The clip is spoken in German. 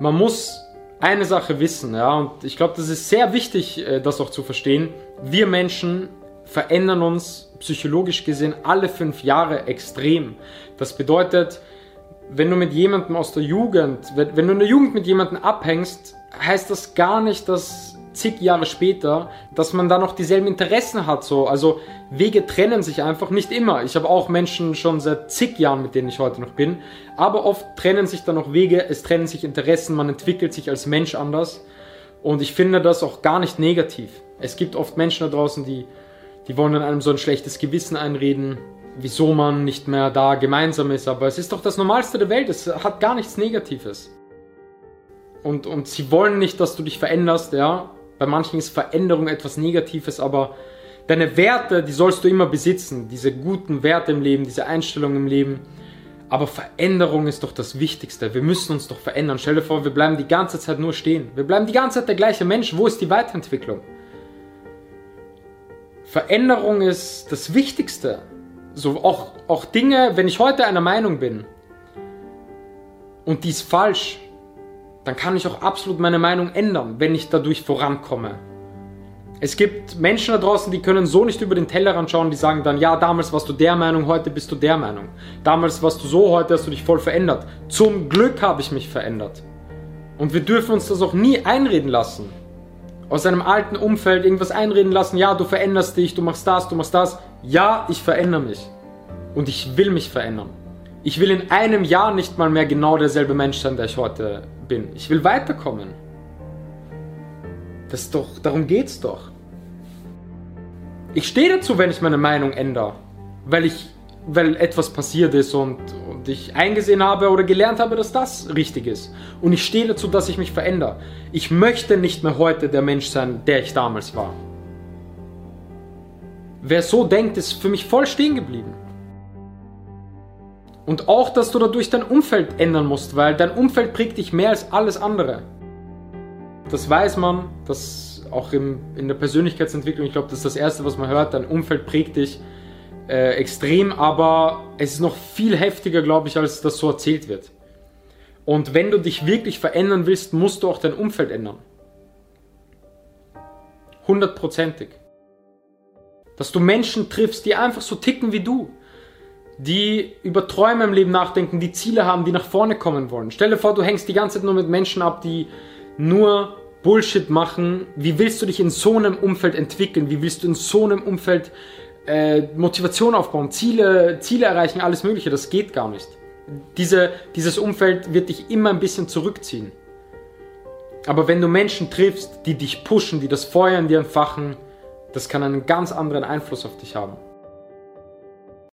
man muss eine Sache wissen, ja, und ich glaube, das ist sehr wichtig, äh, das auch zu verstehen. Wir Menschen verändern uns psychologisch gesehen alle fünf Jahre extrem. Das bedeutet, wenn du mit jemandem aus der Jugend, wenn du in der Jugend mit jemandem abhängst, heißt das gar nicht, dass zig Jahre später, dass man da noch dieselben Interessen hat. So. Also Wege trennen sich einfach nicht immer. Ich habe auch Menschen schon seit zig Jahren, mit denen ich heute noch bin. Aber oft trennen sich dann noch Wege, es trennen sich Interessen, man entwickelt sich als Mensch anders. Und ich finde das auch gar nicht negativ. Es gibt oft Menschen da draußen, die, die wollen dann einem so ein schlechtes Gewissen einreden, wieso man nicht mehr da gemeinsam ist. Aber es ist doch das Normalste der Welt. Es hat gar nichts Negatives. Und, und sie wollen nicht, dass du dich veränderst, ja. Bei manchen ist Veränderung etwas Negatives, aber deine Werte, die sollst du immer besitzen. Diese guten Werte im Leben, diese Einstellung im Leben. Aber Veränderung ist doch das Wichtigste. Wir müssen uns doch verändern. Stell dir vor, wir bleiben die ganze Zeit nur stehen. Wir bleiben die ganze Zeit der gleiche Mensch. Wo ist die Weiterentwicklung? Veränderung ist das Wichtigste. So auch, auch Dinge, wenn ich heute einer Meinung bin und die ist falsch, dann kann ich auch absolut meine Meinung ändern, wenn ich dadurch vorankomme. Es gibt Menschen da draußen, die können so nicht über den Tellerrand schauen, die sagen dann, ja, damals warst du der Meinung, heute bist du der Meinung. Damals warst du so, heute hast du dich voll verändert. Zum Glück habe ich mich verändert. Und wir dürfen uns das auch nie einreden lassen. Aus einem alten Umfeld irgendwas einreden lassen, ja, du veränderst dich, du machst das, du machst das. Ja, ich verändere mich. Und ich will mich verändern. Ich will in einem Jahr nicht mal mehr genau derselbe Mensch sein, der ich heute bin. Ich will weiterkommen. Das ist doch, darum geht's doch. Ich stehe dazu, wenn ich meine Meinung ändere, weil ich, weil etwas passiert ist und, und ich eingesehen habe oder gelernt habe, dass das richtig ist. Und ich stehe dazu, dass ich mich verändere. Ich möchte nicht mehr heute der Mensch sein, der ich damals war. Wer so denkt, ist für mich voll stehen geblieben. Und auch, dass du dadurch dein Umfeld ändern musst, weil dein Umfeld prägt dich mehr als alles andere. Das weiß man, das auch im, in der Persönlichkeitsentwicklung, ich glaube, das ist das Erste, was man hört, dein Umfeld prägt dich äh, extrem, aber es ist noch viel heftiger, glaube ich, als das so erzählt wird. Und wenn du dich wirklich verändern willst, musst du auch dein Umfeld ändern. Hundertprozentig. Dass du Menschen triffst, die einfach so ticken wie du die über Träume im Leben nachdenken, die Ziele haben, die nach vorne kommen wollen. Stell dir vor, du hängst die ganze Zeit nur mit Menschen ab, die nur Bullshit machen. Wie willst du dich in so einem Umfeld entwickeln? Wie willst du in so einem Umfeld äh, Motivation aufbauen, Ziele, Ziele erreichen, alles Mögliche? Das geht gar nicht. Diese, dieses Umfeld wird dich immer ein bisschen zurückziehen. Aber wenn du Menschen triffst, die dich pushen, die das Feuer in dir entfachen, das kann einen ganz anderen Einfluss auf dich haben.